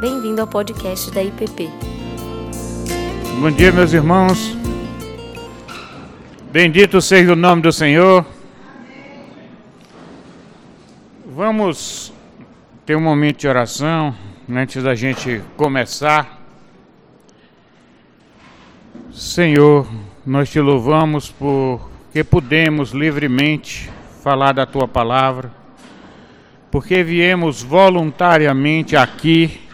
Bem-vindo ao podcast da IPP. Bom dia, meus irmãos. Bendito seja o nome do Senhor. Vamos ter um momento de oração antes da gente começar. Senhor, nós te louvamos porque podemos livremente falar da tua palavra, porque viemos voluntariamente aqui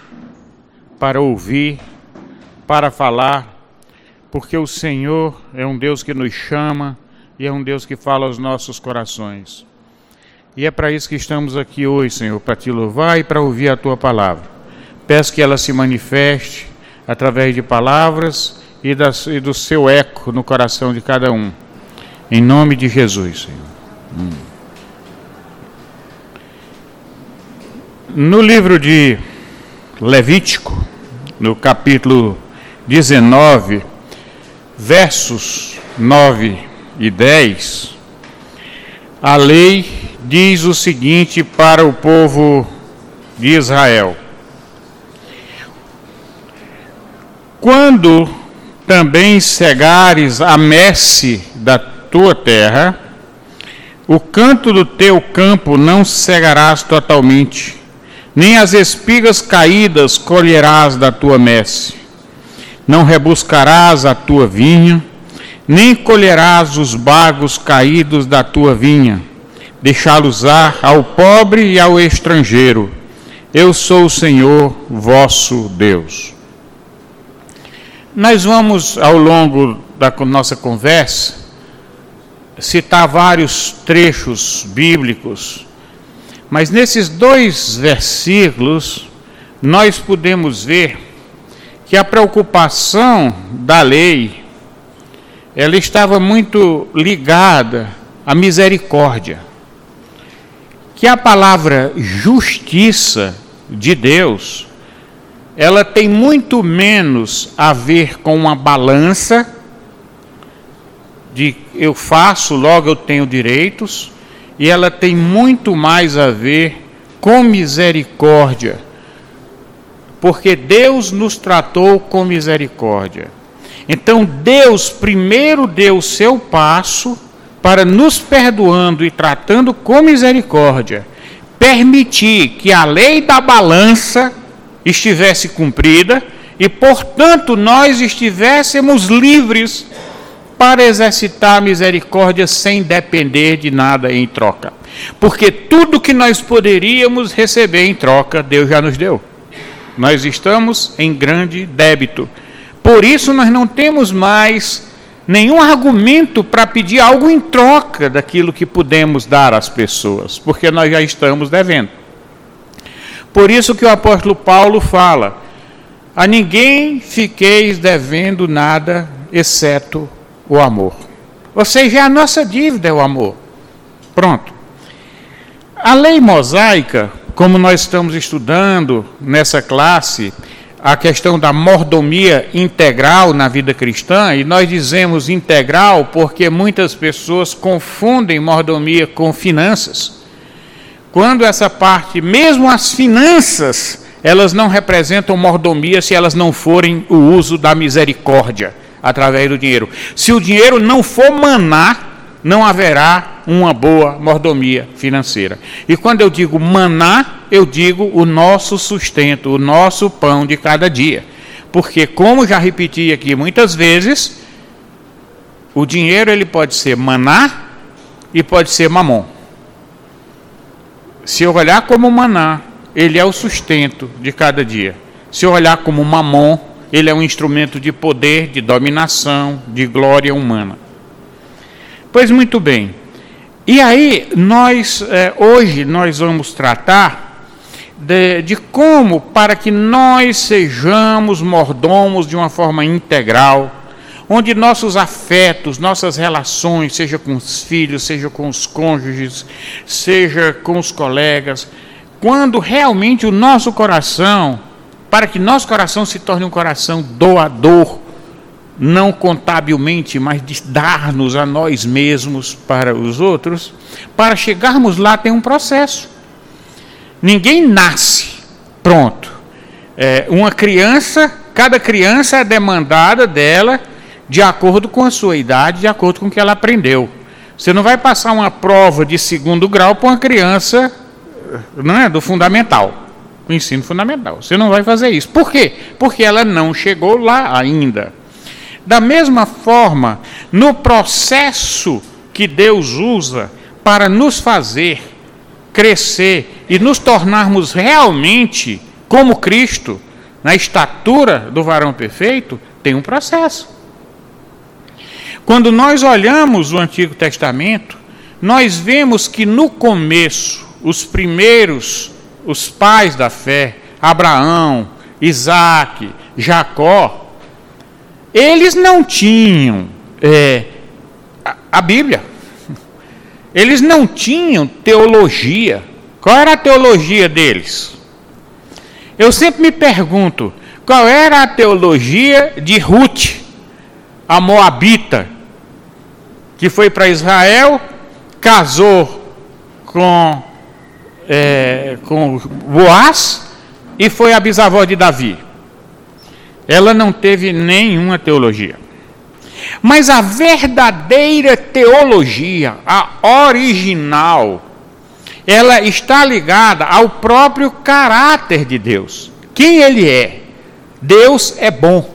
para ouvir, para falar, porque o Senhor é um Deus que nos chama e é um Deus que fala aos nossos corações. E é para isso que estamos aqui hoje, Senhor, para te louvar e para ouvir a tua palavra. Peço que ela se manifeste através de palavras e, das, e do seu eco no coração de cada um. Em nome de Jesus, Senhor. Hum. No livro de Levítico, no capítulo 19, versos 9 e 10, a lei diz o seguinte para o povo de Israel: Quando também cegares a messe da tua terra, o canto do teu campo não cegarás totalmente, nem as espigas caídas colherás da tua messe. Não rebuscarás a tua vinha, nem colherás os bagos caídos da tua vinha, deixá-los-á ao pobre e ao estrangeiro. Eu sou o Senhor vosso Deus. Nós vamos, ao longo da nossa conversa, citar vários trechos bíblicos mas nesses dois versículos, nós podemos ver que a preocupação da lei ela estava muito ligada à misericórdia. Que a palavra justiça de Deus, ela tem muito menos a ver com uma balança de eu faço, logo eu tenho direitos, e ela tem muito mais a ver com misericórdia, porque Deus nos tratou com misericórdia. Então Deus primeiro deu o seu passo para nos perdoando e tratando com misericórdia, permitir que a lei da balança estivesse cumprida e, portanto, nós estivéssemos livres para exercitar a misericórdia sem depender de nada em troca. Porque tudo que nós poderíamos receber em troca, Deus já nos deu. Nós estamos em grande débito. Por isso, nós não temos mais nenhum argumento para pedir algo em troca daquilo que podemos dar às pessoas, porque nós já estamos devendo. Por isso que o apóstolo Paulo fala: a ninguém fiqueis devendo nada, exceto o amor. Ou seja, a nossa dívida é o amor. Pronto. A lei mosaica, como nós estamos estudando nessa classe, a questão da mordomia integral na vida cristã, e nós dizemos integral porque muitas pessoas confundem mordomia com finanças. Quando essa parte, mesmo as finanças, elas não representam mordomia se elas não forem o uso da misericórdia através do dinheiro. Se o dinheiro não for maná, não haverá uma boa mordomia financeira. E quando eu digo maná, eu digo o nosso sustento, o nosso pão de cada dia. Porque como já repeti aqui muitas vezes, o dinheiro ele pode ser maná e pode ser mamon. Se eu olhar como maná, ele é o sustento de cada dia. Se eu olhar como mamon, ele é um instrumento de poder, de dominação, de glória humana. Pois muito bem. E aí, nós, é, hoje, nós vamos tratar de, de como, para que nós sejamos mordomos de uma forma integral, onde nossos afetos, nossas relações, seja com os filhos, seja com os cônjuges, seja com os colegas, quando realmente o nosso coração para que nosso coração se torne um coração doador, não contabilmente, mas de dar-nos a nós mesmos para os outros, para chegarmos lá tem um processo. Ninguém nasce pronto. é, uma criança, cada criança é demandada dela de acordo com a sua idade, de acordo com o que ela aprendeu. Você não vai passar uma prova de segundo grau para uma criança não é, do fundamental, do ensino fundamental. Você não vai fazer isso. Por quê? Porque ela não chegou lá ainda. Da mesma forma, no processo que Deus usa para nos fazer crescer e nos tornarmos realmente como Cristo, na estatura do varão perfeito, tem um processo. Quando nós olhamos o Antigo Testamento, nós vemos que no começo, os primeiros, os pais da fé, Abraão, Isaac, Jacó, eles não tinham é, a, a Bíblia. Eles não tinham teologia. Qual era a teologia deles? Eu sempre me pergunto, qual era a teologia de Ruth, a Moabita, que foi para Israel, casou com, é, com Boaz e foi a bisavó de Davi. Ela não teve nenhuma teologia. Mas a verdadeira teologia, a original, ela está ligada ao próprio caráter de Deus. Quem ele é? Deus é bom.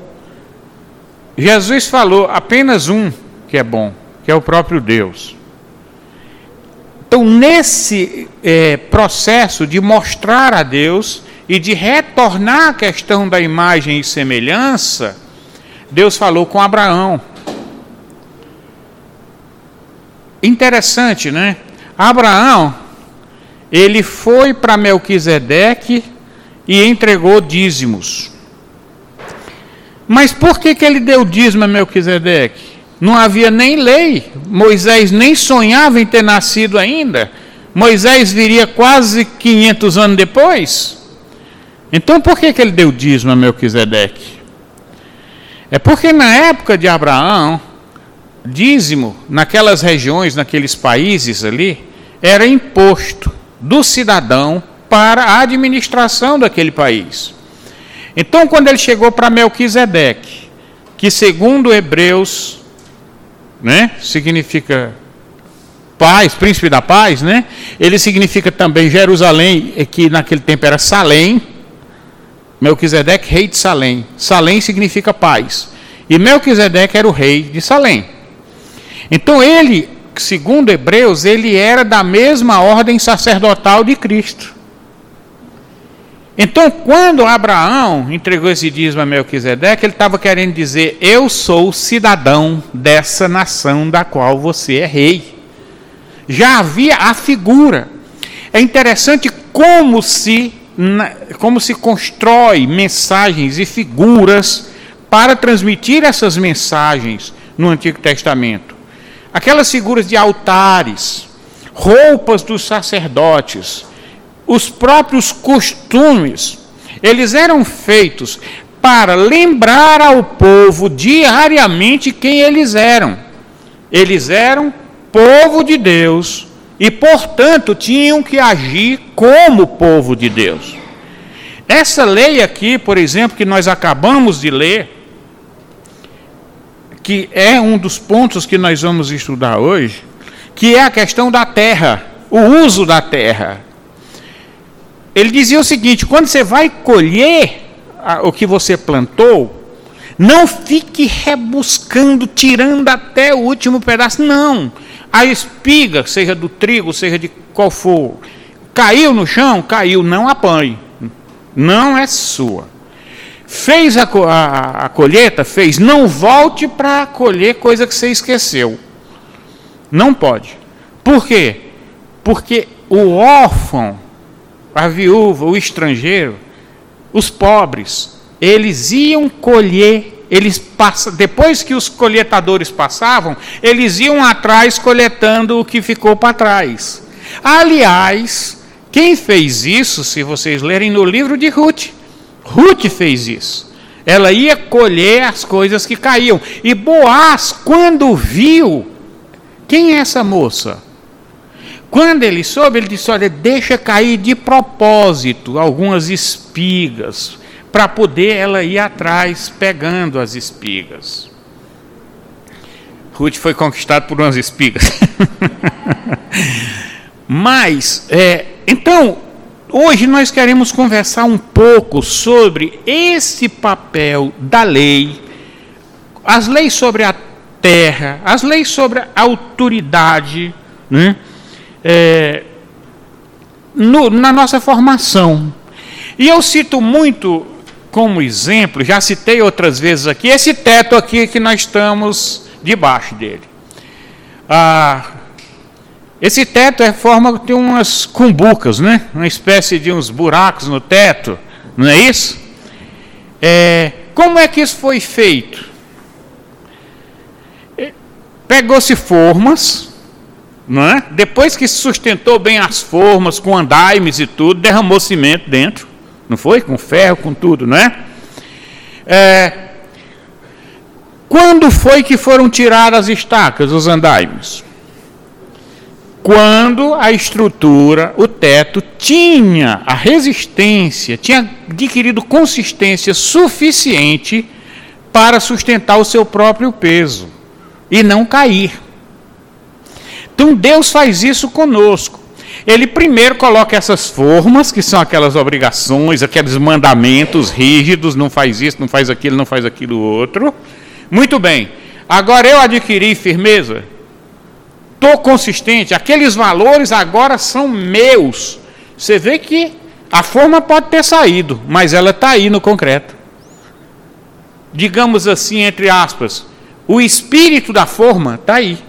Jesus falou apenas um que é bom, que é o próprio Deus. Então, nesse é, processo de mostrar a Deus e de retornar à questão da imagem e semelhança, Deus falou com Abraão. Interessante, né? Abraão, ele foi para Melquisedeque e entregou dízimos. Mas por que, que ele deu dízimo a Melquisedeque? Não havia nem lei. Moisés nem sonhava em ter nascido ainda. Moisés viria quase 500 anos depois. Então por que, que ele deu dízimo a Melquisedeque? É porque na época de Abraão, dízimo naquelas regiões, naqueles países ali, era imposto do cidadão para a administração daquele país. Então, quando ele chegou para Melquisedeque, que segundo Hebreus né? Significa paz, príncipe da paz, né? Ele significa também Jerusalém, que naquele tempo era Salém. Melquisedeque, rei de Salém. Salém significa paz. E Melquisedeque era o rei de Salém. Então ele, segundo Hebreus, ele era da mesma ordem sacerdotal de Cristo. Então, quando Abraão entregou esse dízimo a Melquisedeque, ele estava querendo dizer: Eu sou cidadão dessa nação da qual você é rei. Já havia a figura. É interessante como se, como se constrói mensagens e figuras para transmitir essas mensagens no Antigo Testamento. Aquelas figuras de altares, roupas dos sacerdotes, os próprios costumes, eles eram feitos para lembrar ao povo diariamente quem eles eram. Eles eram povo de Deus e, portanto, tinham que agir como povo de Deus. Essa lei aqui, por exemplo, que nós acabamos de ler, que é um dos pontos que nós vamos estudar hoje, que é a questão da terra, o uso da terra. Ele dizia o seguinte: quando você vai colher o que você plantou, não fique rebuscando, tirando até o último pedaço. Não. A espiga, seja do trigo, seja de qual for, caiu no chão, caiu, não apanhe. Não é sua. Fez a, a, a colheita, fez, não volte para colher coisa que você esqueceu. Não pode. Por quê? Porque o órfão a viúva, o estrangeiro, os pobres, eles iam colher, eles passam, depois que os coletadores passavam, eles iam atrás coletando o que ficou para trás. Aliás, quem fez isso, se vocês lerem no livro de Ruth, Ruth fez isso. Ela ia colher as coisas que caíam. E Boaz, quando viu, quem é essa moça? Quando ele soube, ele disse: Olha, deixa cair de propósito algumas espigas, para poder ela ir atrás pegando as espigas. Ruth foi conquistado por umas espigas. Mas, é, então, hoje nós queremos conversar um pouco sobre esse papel da lei, as leis sobre a terra, as leis sobre a autoridade, né? É, no, na nossa formação. E eu cito muito como exemplo, já citei outras vezes aqui, esse teto aqui que nós estamos debaixo dele. Ah, esse teto é forma de umas cumbucas, né? Uma espécie de uns buracos no teto, não é isso? É, como é que isso foi feito? É, pegou-se formas, não é? Depois que sustentou bem as formas com andaimes e tudo, derramou cimento dentro, não foi? Com ferro, com tudo, não é? é quando foi que foram tiradas as estacas, os andaimes? Quando a estrutura, o teto, tinha a resistência, tinha adquirido consistência suficiente para sustentar o seu próprio peso e não cair. Então Deus faz isso conosco. Ele primeiro coloca essas formas, que são aquelas obrigações, aqueles mandamentos rígidos, não faz isso, não faz aquilo, não faz aquilo outro. Muito bem. Agora eu adquiri firmeza. Estou consistente. Aqueles valores agora são meus. Você vê que a forma pode ter saído, mas ela está aí no concreto. Digamos assim, entre aspas, o espírito da forma está aí.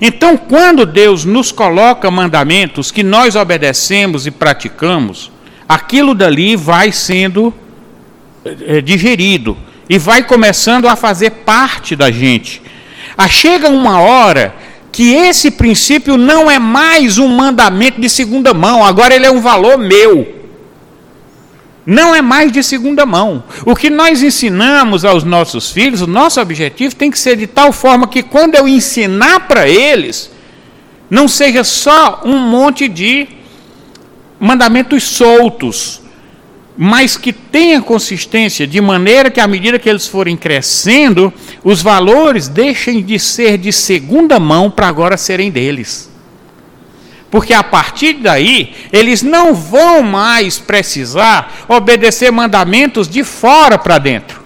Então, quando Deus nos coloca mandamentos que nós obedecemos e praticamos, aquilo dali vai sendo é, digerido, e vai começando a fazer parte da gente. Ah, chega uma hora que esse princípio não é mais um mandamento de segunda mão, agora ele é um valor meu. Não é mais de segunda mão. O que nós ensinamos aos nossos filhos, o nosso objetivo tem que ser de tal forma que quando eu ensinar para eles, não seja só um monte de mandamentos soltos, mas que tenha consistência, de maneira que, à medida que eles forem crescendo, os valores deixem de ser de segunda mão para agora serem deles. Porque a partir daí, eles não vão mais precisar obedecer mandamentos de fora para dentro.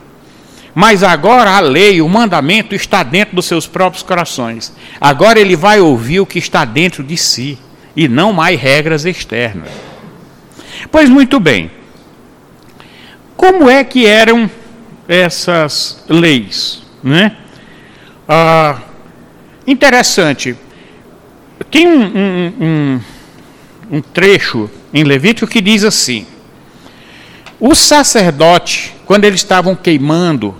Mas agora a lei, o mandamento está dentro dos seus próprios corações. Agora ele vai ouvir o que está dentro de si e não mais regras externas. Pois muito bem. Como é que eram essas leis? Né? Ah, interessante. Tem um, um, um, um trecho em Levítico que diz assim: o sacerdote, quando eles estavam queimando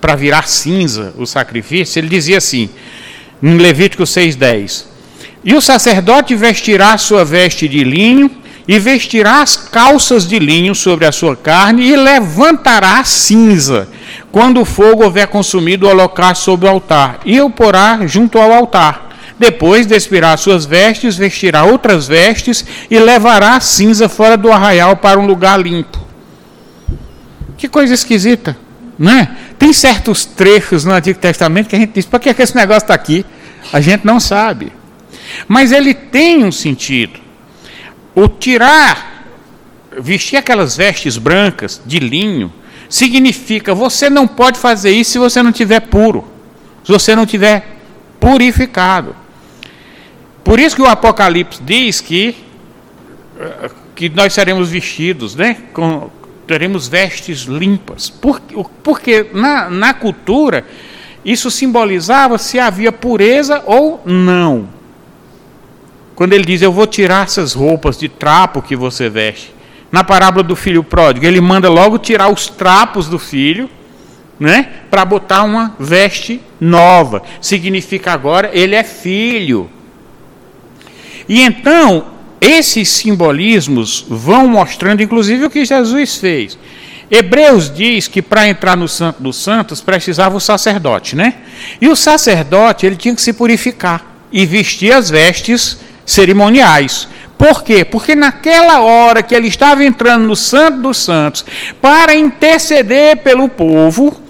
para virar cinza o sacrifício, ele dizia assim, em Levítico 6,10: E o sacerdote vestirá sua veste de linho e vestirá as calças de linho sobre a sua carne e levantará a cinza, quando o fogo houver consumido o holocausto sobre o altar, e o porá junto ao altar. Depois despirá suas vestes, vestirá outras vestes e levará a cinza fora do arraial para um lugar limpo. Que coisa esquisita, né? Tem certos trechos no Antigo Testamento que a gente diz: para que esse negócio está aqui? A gente não sabe. Mas ele tem um sentido. O tirar, vestir aquelas vestes brancas de linho, significa você não pode fazer isso se você não tiver puro, se você não tiver purificado. Por isso que o Apocalipse diz que, eh, que nós seremos vestidos, né? Com, teremos vestes limpas. Por, porque na, na cultura isso simbolizava se havia pureza ou não. Quando ele diz, eu vou tirar essas roupas de trapo que você veste. Na parábola do filho pródigo, ele manda logo tirar os trapos do filho, né? Para botar uma veste nova. Significa agora, ele é filho. E então, esses simbolismos vão mostrando, inclusive, o que Jesus fez. Hebreus diz que para entrar no Santo dos Santos precisava o sacerdote, né? E o sacerdote ele tinha que se purificar e vestir as vestes cerimoniais. Por quê? Porque naquela hora que ele estava entrando no Santo dos Santos para interceder pelo povo,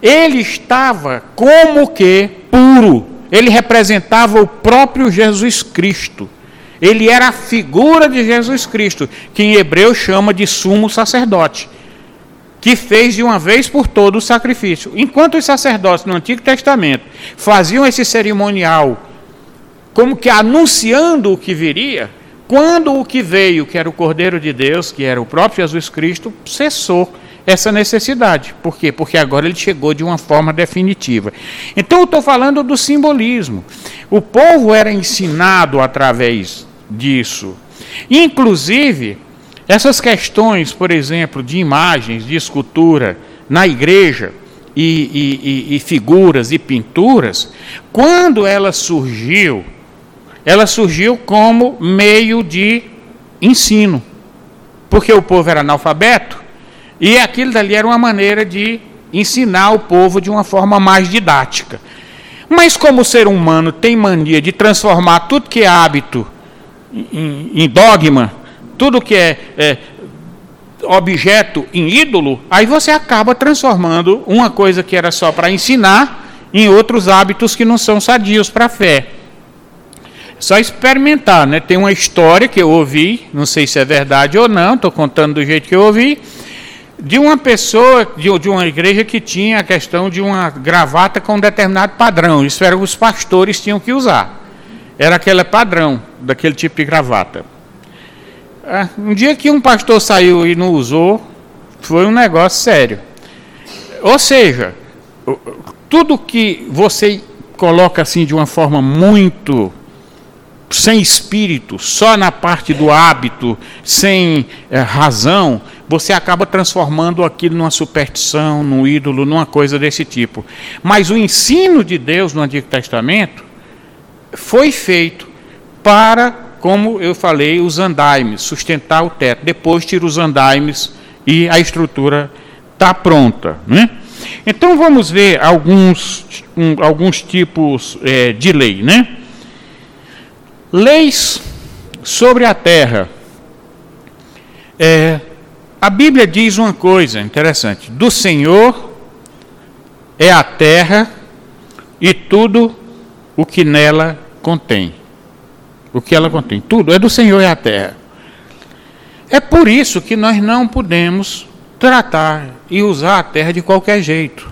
ele estava como que puro. Ele representava o próprio Jesus Cristo. Ele era a figura de Jesus Cristo, que em hebreu chama de sumo sacerdote, que fez de uma vez por todo o sacrifício. Enquanto os sacerdotes no Antigo Testamento faziam esse cerimonial, como que anunciando o que viria, quando o que veio, que era o Cordeiro de Deus, que era o próprio Jesus Cristo, cessou essa necessidade. Por quê? Porque agora ele chegou de uma forma definitiva. Então eu estou falando do simbolismo. O povo era ensinado através disso. Inclusive, essas questões, por exemplo, de imagens, de escultura na igreja, e, e, e, figuras e pinturas, quando ela surgiu, ela surgiu como meio de ensino, porque o povo era analfabeto e aquilo dali era uma maneira de ensinar o povo de uma forma mais didática. Mas como o ser humano tem mania de transformar tudo que é hábito em, em dogma, tudo que é, é objeto em ídolo, aí você acaba transformando uma coisa que era só para ensinar em outros hábitos que não são sadios para a fé. Só experimentar, né? Tem uma história que eu ouvi, não sei se é verdade ou não, estou contando do jeito que eu ouvi, de uma pessoa, de, de uma igreja que tinha a questão de uma gravata com um determinado padrão. Isso era os pastores tinham que usar. Era aquele padrão daquele tipo de gravata. Ah, um dia que um pastor saiu e não usou, foi um negócio sério. Ou seja, tudo que você coloca assim de uma forma muito sem espírito, só na parte do hábito, sem é, razão, você acaba transformando aquilo numa superstição, num ídolo, numa coisa desse tipo. Mas o ensino de Deus no Antigo Testamento foi feito para, como eu falei, os andaimes, sustentar o teto. Depois tira os andaimes e a estrutura está pronta. Né? Então vamos ver alguns, um, alguns tipos é, de lei. Né? Leis sobre a terra. É, a Bíblia diz uma coisa interessante: do Senhor é a terra e tudo o que nela contém. O que ela contém, tudo é do Senhor e a terra. É por isso que nós não podemos tratar e usar a terra de qualquer jeito.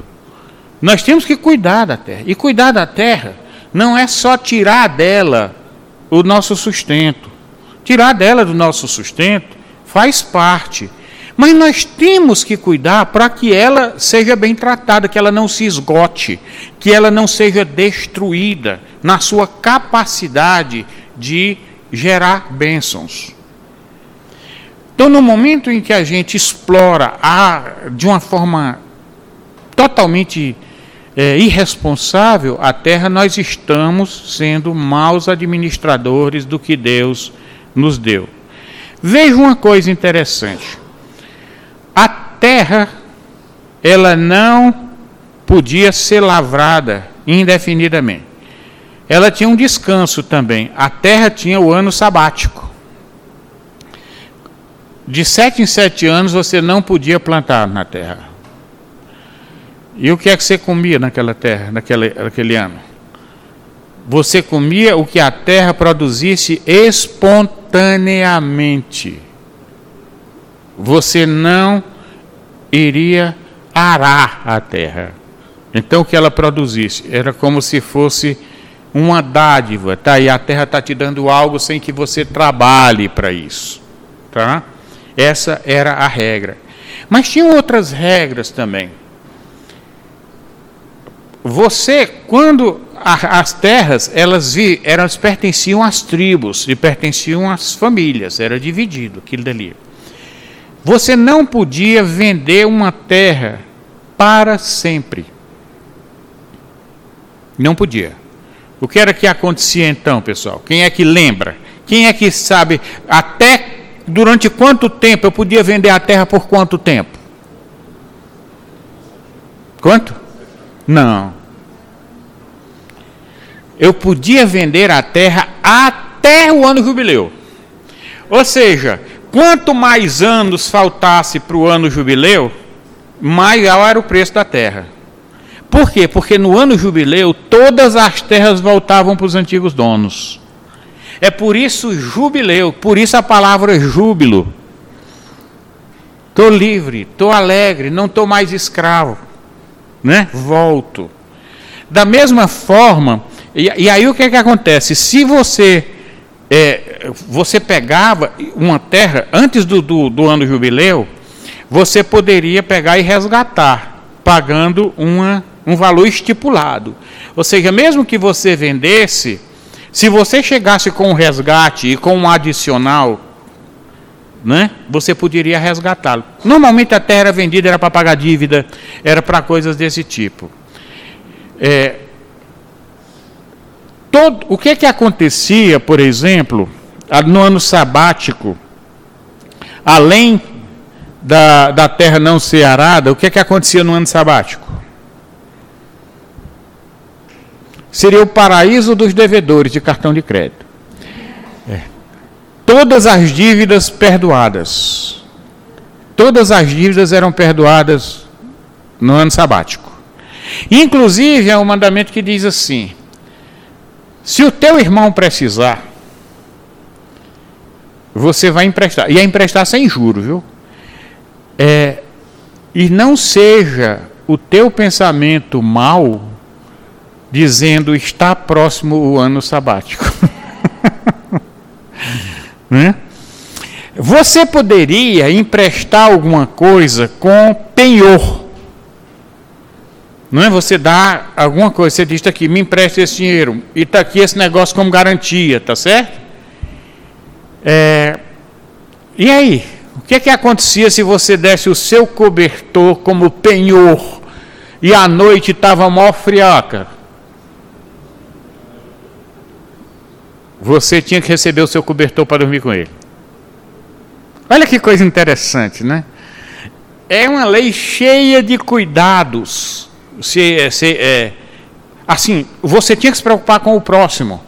Nós temos que cuidar da terra. E cuidar da terra não é só tirar dela o nosso sustento. Tirar dela do nosso sustento faz parte. Mas nós temos que cuidar para que ela seja bem tratada, que ela não se esgote, que ela não seja destruída na sua capacidade de gerar bênçãos. Então, no momento em que a gente explora a, de uma forma totalmente é, irresponsável a terra, nós estamos sendo maus administradores do que Deus nos deu. Veja uma coisa interessante. A terra, ela não podia ser lavrada indefinidamente. Ela tinha um descanso também. A terra tinha o ano sabático. De sete em sete anos você não podia plantar na terra. E o que é que você comia naquela terra, naquele, naquele ano? Você comia o que a terra produzisse espontaneamente você não iria arar a terra. Então o que ela produzisse era como se fosse uma dádiva, tá? E a terra está te dando algo sem que você trabalhe para isso, tá? Essa era a regra. Mas tinha outras regras também. Você, quando a, as terras, elas, vi, elas pertenciam às tribos e pertenciam às famílias, era dividido aquilo dali. Você não podia vender uma terra para sempre. Não podia. O que era que acontecia então, pessoal? Quem é que lembra? Quem é que sabe até durante quanto tempo eu podia vender a terra por quanto tempo? Quanto? Não. Eu podia vender a terra até o ano jubileu. Ou seja, quanto mais anos faltasse para o ano jubileu, maior era o preço da terra. Por quê? Porque no ano jubileu todas as terras voltavam para os antigos donos. É por isso jubileu, por isso a palavra júbilo. Estou livre, estou alegre, não estou mais escravo. Né? Volto. Da mesma forma, e, e aí o que, é que acontece? Se você é, você pegava uma terra antes do, do, do ano jubileu, você poderia pegar e resgatar, pagando uma, um valor estipulado. Ou seja, mesmo que você vendesse, se você chegasse com um resgate e com um adicional, né, você poderia resgatá-lo. Normalmente a terra vendida era para pagar dívida, era para coisas desse tipo. É, todo, o que, que acontecia, por exemplo, no ano sabático, além da, da terra não ser arada, o que, que acontecia no ano sabático? seria o paraíso dos devedores de cartão de crédito. É. Todas as dívidas perdoadas. Todas as dívidas eram perdoadas no ano sabático. Inclusive, é um mandamento que diz assim: se o teu irmão precisar, você vai emprestar. E é emprestar sem juros, viu? É, e não seja o teu pensamento mal dizendo está próximo o ano sabático. né? Você poderia emprestar alguma coisa com penhor. Não é? Você dá alguma coisa, você diz aqui, me empresta esse dinheiro, e está aqui esse negócio como garantia, tá certo? É, e aí? O que, é que acontecia se você desse o seu cobertor como penhor e à noite estava mó friaca? você tinha que receber o seu cobertor para dormir com ele. Olha que coisa interessante, né? É uma lei cheia de cuidados. Se, se, é, assim, você tinha que se preocupar com o próximo.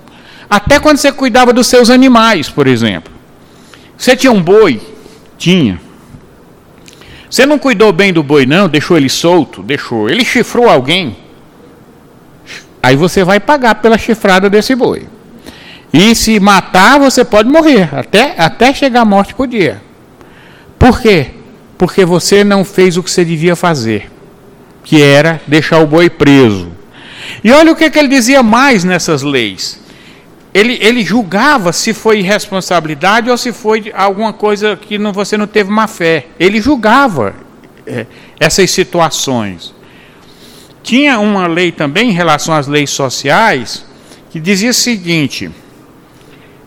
Até quando você cuidava dos seus animais, por exemplo. Você tinha um boi? Tinha. Você não cuidou bem do boi, não? Deixou ele solto? Deixou. Ele chifrou alguém? Aí você vai pagar pela chifrada desse boi. E se matar, você pode morrer, até, até chegar à morte por dia. Por quê? Porque você não fez o que você devia fazer, que era deixar o boi preso. E olha o que, que ele dizia mais nessas leis. Ele, ele julgava se foi irresponsabilidade ou se foi alguma coisa que não, você não teve má fé. Ele julgava é, essas situações. Tinha uma lei também em relação às leis sociais que dizia o seguinte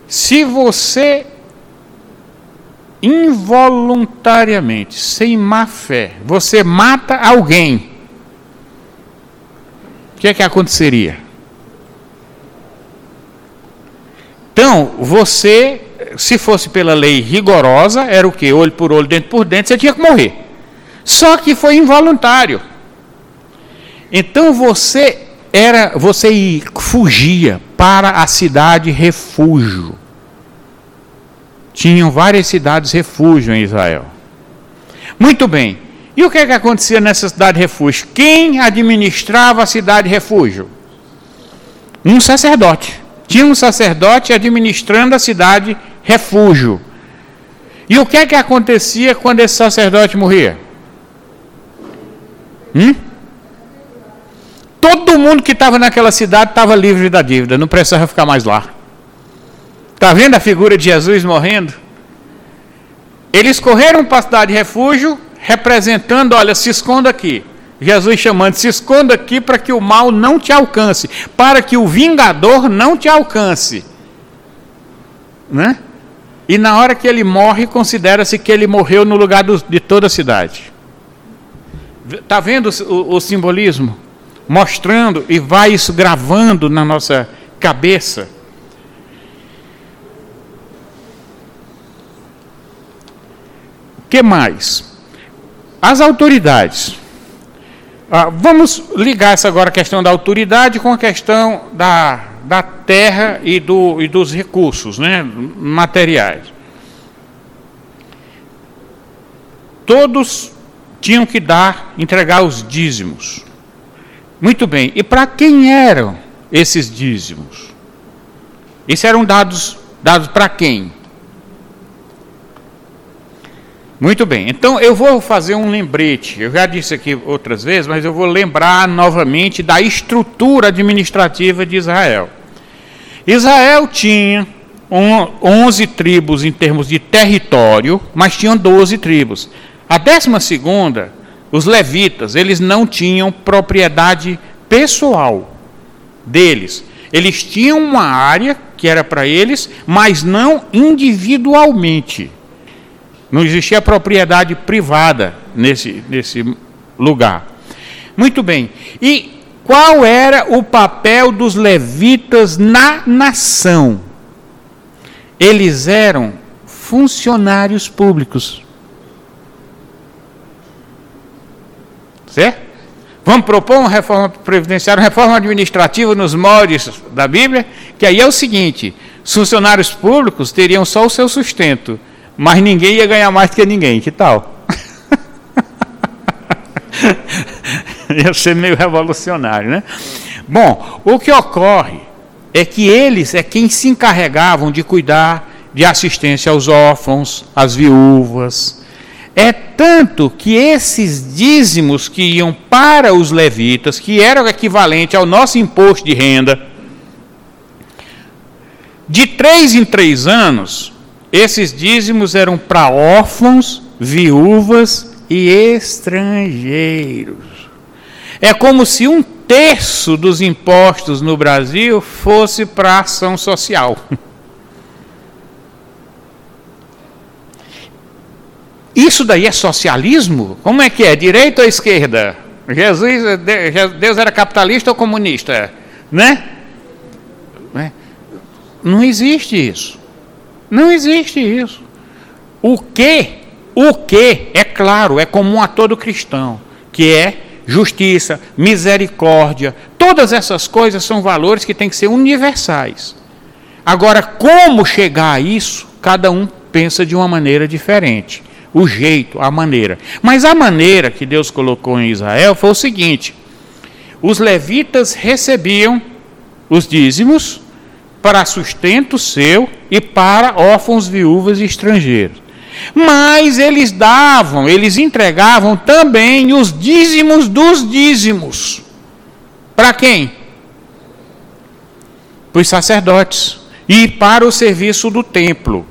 se você involuntariamente, sem má fé, você mata alguém, o que é que aconteceria? Então, você, se fosse pela lei rigorosa, era o que? Olho por olho, dente por dente, você tinha que morrer. Só que foi involuntário. Então você era, você fugia para a cidade refúgio. Tinham várias cidades refúgio em Israel. Muito bem. E o que, é que acontecia nessa cidade refúgio? Quem administrava a cidade refúgio? Um sacerdote. Tinha um sacerdote administrando a cidade refúgio. E o que é que acontecia quando esse sacerdote morria? Hum? Todo mundo que estava naquela cidade estava livre da dívida, não precisava ficar mais lá. Está vendo a figura de Jesus morrendo? Eles correram para a cidade de refúgio, representando: olha, se esconda aqui. Jesus chamando: se esconda aqui para que o mal não te alcance, para que o vingador não te alcance. Né? E na hora que ele morre, considera-se que ele morreu no lugar do, de toda a cidade. Está vendo o, o simbolismo? Mostrando e vai isso gravando na nossa cabeça. que mais? As autoridades. Ah, vamos ligar essa agora a questão da autoridade com a questão da, da terra e, do, e dos recursos né, materiais. Todos tinham que dar, entregar os dízimos. Muito bem, e para quem eram esses dízimos? Esses eram dados, dados para quem? Muito bem, então eu vou fazer um lembrete. Eu já disse aqui outras vezes, mas eu vou lembrar novamente da estrutura administrativa de Israel. Israel tinha 11 tribos em termos de território, mas tinham 12 tribos. A décima segunda, os levitas, eles não tinham propriedade pessoal deles. Eles tinham uma área que era para eles, mas não individualmente. Não existia propriedade privada nesse, nesse lugar. Muito bem. E qual era o papel dos levitas na nação? Eles eram funcionários públicos. Certo? Vamos propor uma reforma previdenciária, uma reforma administrativa nos moldes da Bíblia, que aí é o seguinte: os funcionários públicos teriam só o seu sustento, mas ninguém ia ganhar mais que ninguém. Que tal? ia ser meio revolucionário, né? Bom, o que ocorre é que eles é quem se encarregavam de cuidar de assistência aos órfãos, às viúvas. É tanto que esses dízimos que iam para os levitas, que eram o equivalente ao nosso imposto de renda, de três em três anos, esses dízimos eram para órfãos, viúvas e estrangeiros. É como se um terço dos impostos no Brasil fosse para ação social. Isso daí é socialismo? Como é que é? Direita ou esquerda? Jesus, Deus era capitalista ou comunista? Né? né? Não existe isso. Não existe isso. O que, o que, é claro, é comum a todo cristão, que é justiça, misericórdia, todas essas coisas são valores que têm que ser universais. Agora, como chegar a isso, cada um pensa de uma maneira diferente. O jeito, a maneira. Mas a maneira que Deus colocou em Israel foi o seguinte: os levitas recebiam os dízimos para sustento seu e para órfãos, viúvas e estrangeiros. Mas eles davam, eles entregavam também os dízimos dos dízimos. Para quem? Para os sacerdotes e para o serviço do templo.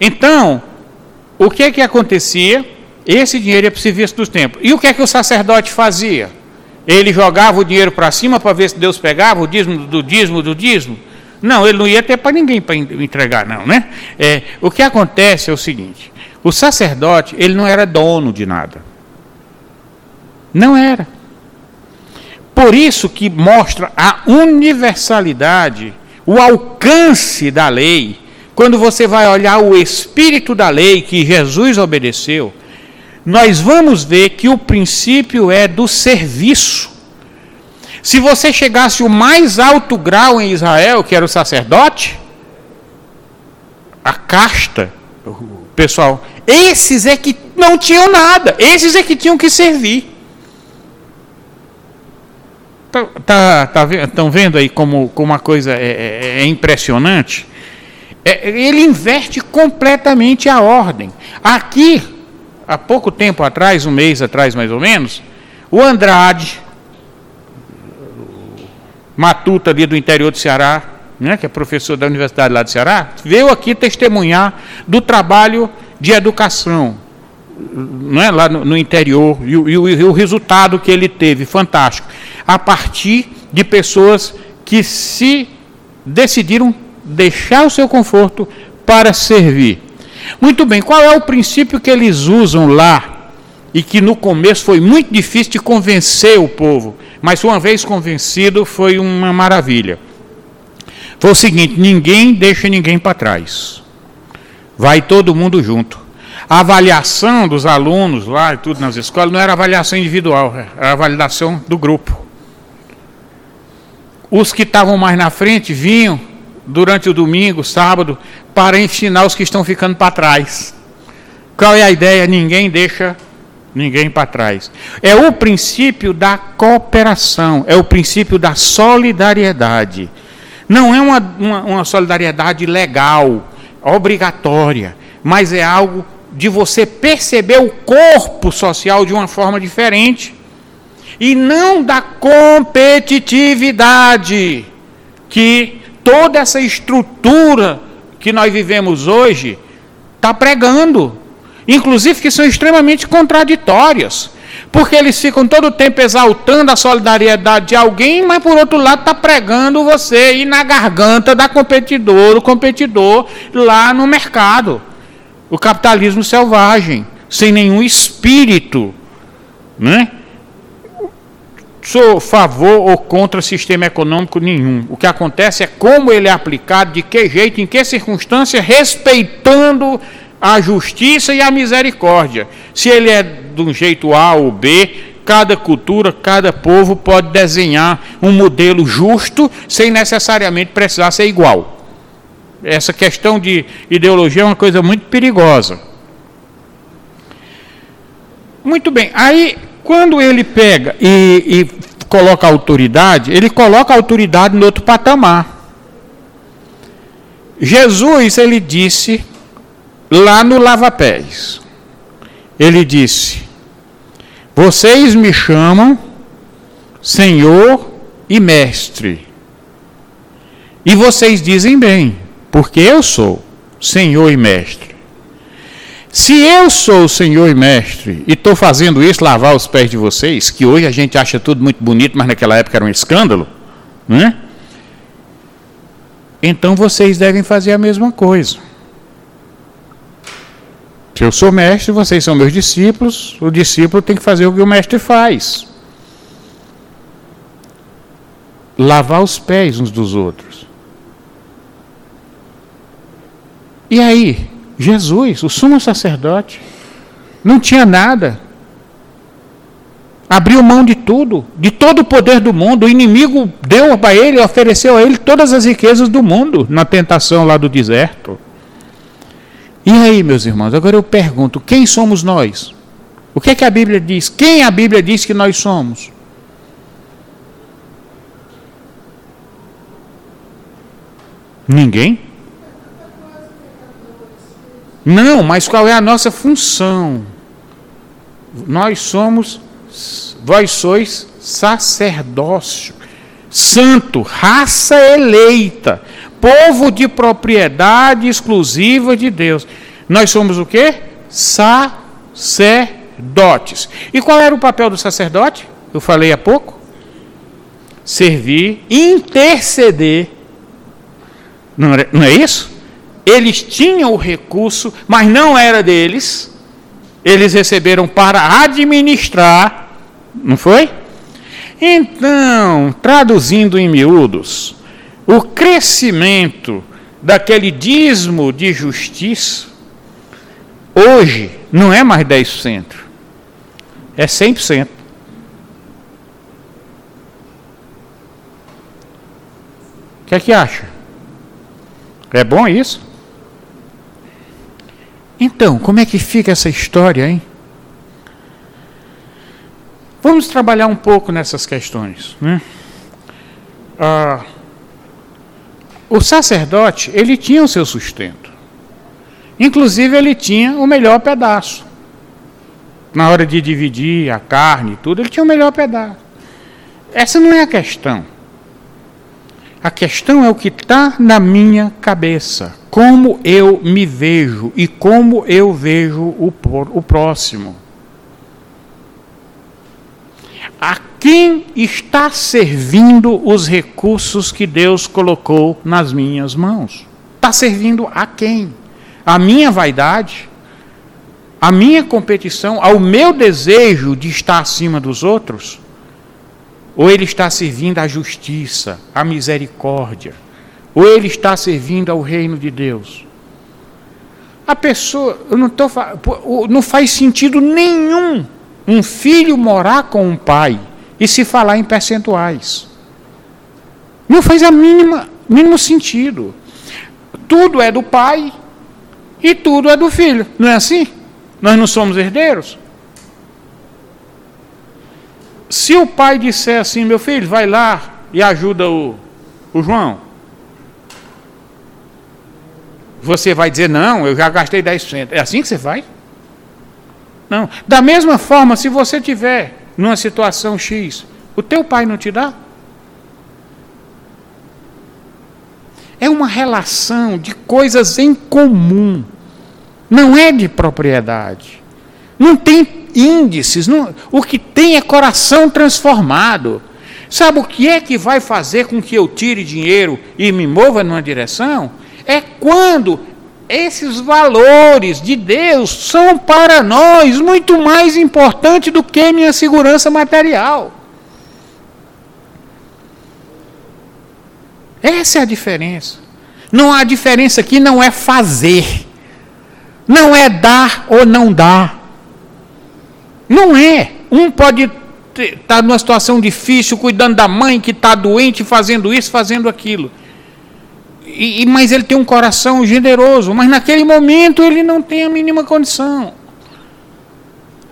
Então, o que é que acontecia? Esse dinheiro ia para o serviço do templo. E o que é que o sacerdote fazia? Ele jogava o dinheiro para cima para ver se Deus pegava o dízimo do dízimo do dízimo? Não, ele não ia ter para ninguém para entregar, não, né? É, o que acontece é o seguinte: o sacerdote ele não era dono de nada, não era. Por isso que mostra a universalidade, o alcance da lei. Quando você vai olhar o espírito da lei que Jesus obedeceu, nós vamos ver que o princípio é do serviço. Se você chegasse o mais alto grau em Israel, que era o sacerdote, a casta, o pessoal, esses é que não tinham nada, esses é que tinham que servir. Estão tá, tá, tá, vendo aí como, como uma coisa é, é, é impressionante? É, ele inverte completamente a ordem. Aqui, há pouco tempo atrás, um mês atrás mais ou menos, o Andrade, matuta ali do interior do Ceará, né, que é professor da Universidade lá do Ceará, veio aqui testemunhar do trabalho de educação né, lá no, no interior e, e, e o resultado que ele teve, fantástico, a partir de pessoas que se decidiram deixar o seu conforto para servir. Muito bem, qual é o princípio que eles usam lá e que no começo foi muito difícil de convencer o povo, mas uma vez convencido foi uma maravilha. Foi o seguinte: ninguém deixa ninguém para trás, vai todo mundo junto. A avaliação dos alunos lá e tudo nas escolas não era avaliação individual, era avaliação do grupo. Os que estavam mais na frente vinham durante o domingo, sábado, para ensinar os que estão ficando para trás. Qual é a ideia? Ninguém deixa ninguém para trás. É o princípio da cooperação, é o princípio da solidariedade. Não é uma, uma, uma solidariedade legal, obrigatória, mas é algo de você perceber o corpo social de uma forma diferente e não da competitividade que toda essa estrutura que nós vivemos hoje está pregando. Inclusive que são extremamente contraditórias. Porque eles ficam todo o tempo exaltando a solidariedade de alguém, mas por outro lado está pregando você ir na garganta da competidor, o competidor lá no mercado. O capitalismo selvagem, sem nenhum espírito, né? sou favor ou contra sistema econômico nenhum. O que acontece é como ele é aplicado, de que jeito, em que circunstância, respeitando a justiça e a misericórdia. Se ele é de um jeito A ou B, cada cultura, cada povo pode desenhar um modelo justo sem necessariamente precisar ser igual. Essa questão de ideologia é uma coisa muito perigosa. Muito bem, aí quando ele pega e, e coloca autoridade, ele coloca autoridade no outro patamar. Jesus, ele disse lá no lava-pés, ele disse: Vocês me chamam Senhor e Mestre. E vocês dizem bem, porque eu sou Senhor e Mestre. Se eu sou Senhor e Mestre e estou fazendo isso, lavar os pés de vocês, que hoje a gente acha tudo muito bonito, mas naquela época era um escândalo, né? Então vocês devem fazer a mesma coisa. Eu sou mestre, vocês são meus discípulos, o discípulo tem que fazer o que o mestre faz. Lavar os pés uns dos outros. E aí, Jesus, o sumo sacerdote, não tinha nada. Abriu mão de tudo, de todo o poder do mundo. O inimigo deu para ele, ofereceu a ele todas as riquezas do mundo na tentação lá do deserto. E aí, meus irmãos, agora eu pergunto: quem somos nós? O que é que a Bíblia diz? Quem a Bíblia diz que nós somos? Ninguém? Não, mas qual é a nossa função? Nós somos, vós sois sacerdócio, santo, raça eleita, povo de propriedade exclusiva de Deus. Nós somos o quê? Sacerdotes. E qual era o papel do sacerdote? Eu falei há pouco. Servir, interceder. Não é, não é isso? eles tinham o recurso, mas não era deles. Eles receberam para administrar, não foi? Então, traduzindo em miúdos, o crescimento daquele dízimo de justiça, hoje, não é mais 10%, é 100%. O que é que acha? É bom isso? Então, como é que fica essa história, hein? Vamos trabalhar um pouco nessas questões. Né? Ah, o sacerdote, ele tinha o seu sustento. Inclusive, ele tinha o melhor pedaço. Na hora de dividir a carne e tudo, ele tinha o melhor pedaço. Essa não é a questão. A questão é o que está na minha cabeça como eu me vejo e como eu vejo o, o próximo. A quem está servindo os recursos que Deus colocou nas minhas mãos? Está servindo a quem? A minha vaidade? A minha competição? Ao meu desejo de estar acima dos outros? Ou ele está servindo à justiça, à misericórdia? Ou ele está servindo ao reino de Deus? A pessoa, não, tô, não faz sentido nenhum um filho morar com um pai e se falar em percentuais. Não faz a mínima, mínimo sentido. Tudo é do pai e tudo é do filho. Não é assim? Nós não somos herdeiros? Se o pai disser assim, meu filho, vai lá e ajuda o, o João, você vai dizer, não, eu já gastei 10%. É assim que você vai? Não. Da mesma forma, se você tiver numa situação X, o teu pai não te dá? É uma relação de coisas em comum. Não é de propriedade. Não tem índices. Não, o que tem é coração transformado. Sabe o que é que vai fazer com que eu tire dinheiro e me mova numa direção? É quando esses valores de Deus são para nós muito mais importantes do que minha segurança material. Essa é a diferença. Não há diferença aqui, não é fazer. Não é dar ou não dar. Não é. Um pode estar tá numa situação difícil, cuidando da mãe que está doente, fazendo isso, fazendo aquilo. E, mas ele tem um coração generoso, mas naquele momento ele não tem a mínima condição.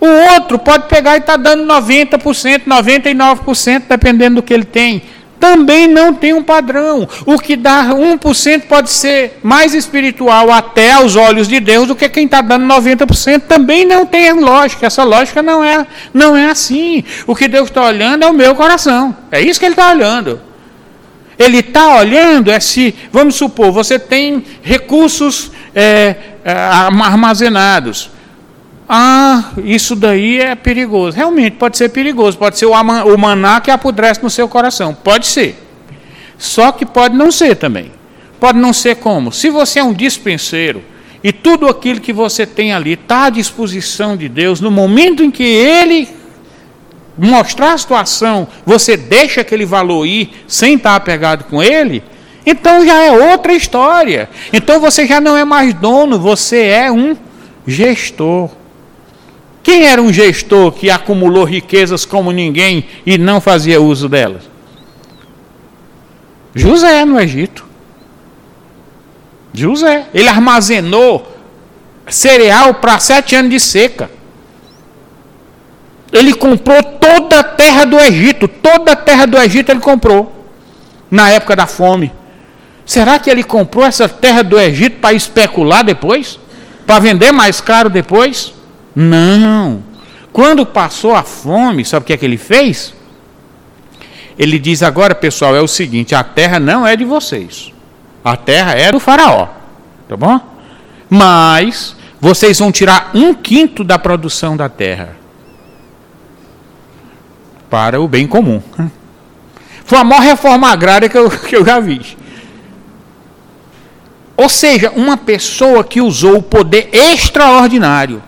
O outro pode pegar e tá dando 90%, 99%, dependendo do que ele tem também não tem um padrão. O que dá 1% pode ser mais espiritual até aos olhos de Deus do que quem está dando 90%. Também não tem lógica. Essa lógica não é, não é assim. O que Deus está olhando é o meu coração. É isso que Ele está olhando. Ele está olhando é se, vamos supor, você tem recursos é, é armazenados. Ah, isso daí é perigoso. Realmente pode ser perigoso. Pode ser o maná que apodrece no seu coração. Pode ser. Só que pode não ser também. Pode não ser como? Se você é um dispenseiro e tudo aquilo que você tem ali está à disposição de Deus, no momento em que Ele mostrar a situação, você deixa aquele valor ir sem estar apegado com Ele, então já é outra história. Então você já não é mais dono, você é um gestor. Quem era um gestor que acumulou riquezas como ninguém e não fazia uso delas? José no Egito. José. Ele armazenou cereal para sete anos de seca. Ele comprou toda a terra do Egito. Toda a terra do Egito ele comprou. Na época da fome. Será que ele comprou essa terra do Egito para especular depois? Para vender mais caro depois? Não. Quando passou a fome, sabe o que é que ele fez? Ele diz agora, pessoal, é o seguinte: a terra não é de vocês. A terra é do faraó. Tá bom? Mas vocês vão tirar um quinto da produção da terra para o bem comum. Foi a maior reforma agrária que eu, que eu já vi. Ou seja, uma pessoa que usou o poder extraordinário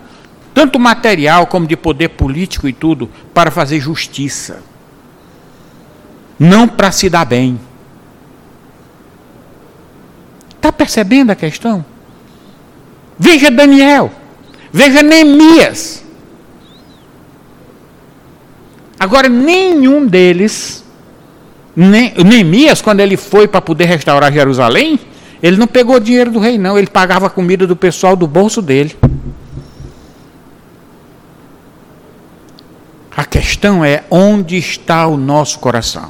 tanto material como de poder político e tudo, para fazer justiça. Não para se dar bem. Está percebendo a questão? Veja Daniel, veja Neemias. Agora, nenhum deles, nem, Neemias, quando ele foi para poder restaurar Jerusalém, ele não pegou dinheiro do rei, não, ele pagava a comida do pessoal do bolso dele. A questão é onde está o nosso coração.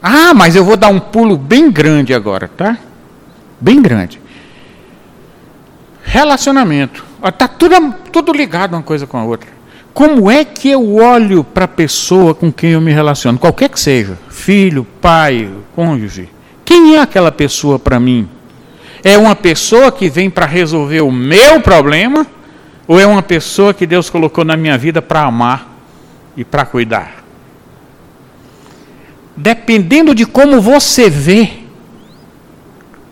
Ah, mas eu vou dar um pulo bem grande agora, tá? Bem grande. Relacionamento. Está tudo, tudo ligado uma coisa com a outra. Como é que eu olho para a pessoa com quem eu me relaciono? Qualquer que seja. Filho, pai, cônjuge. Quem é aquela pessoa para mim? É uma pessoa que vem para resolver o meu problema? Ou é uma pessoa que Deus colocou na minha vida para amar e para cuidar? Dependendo de como você vê,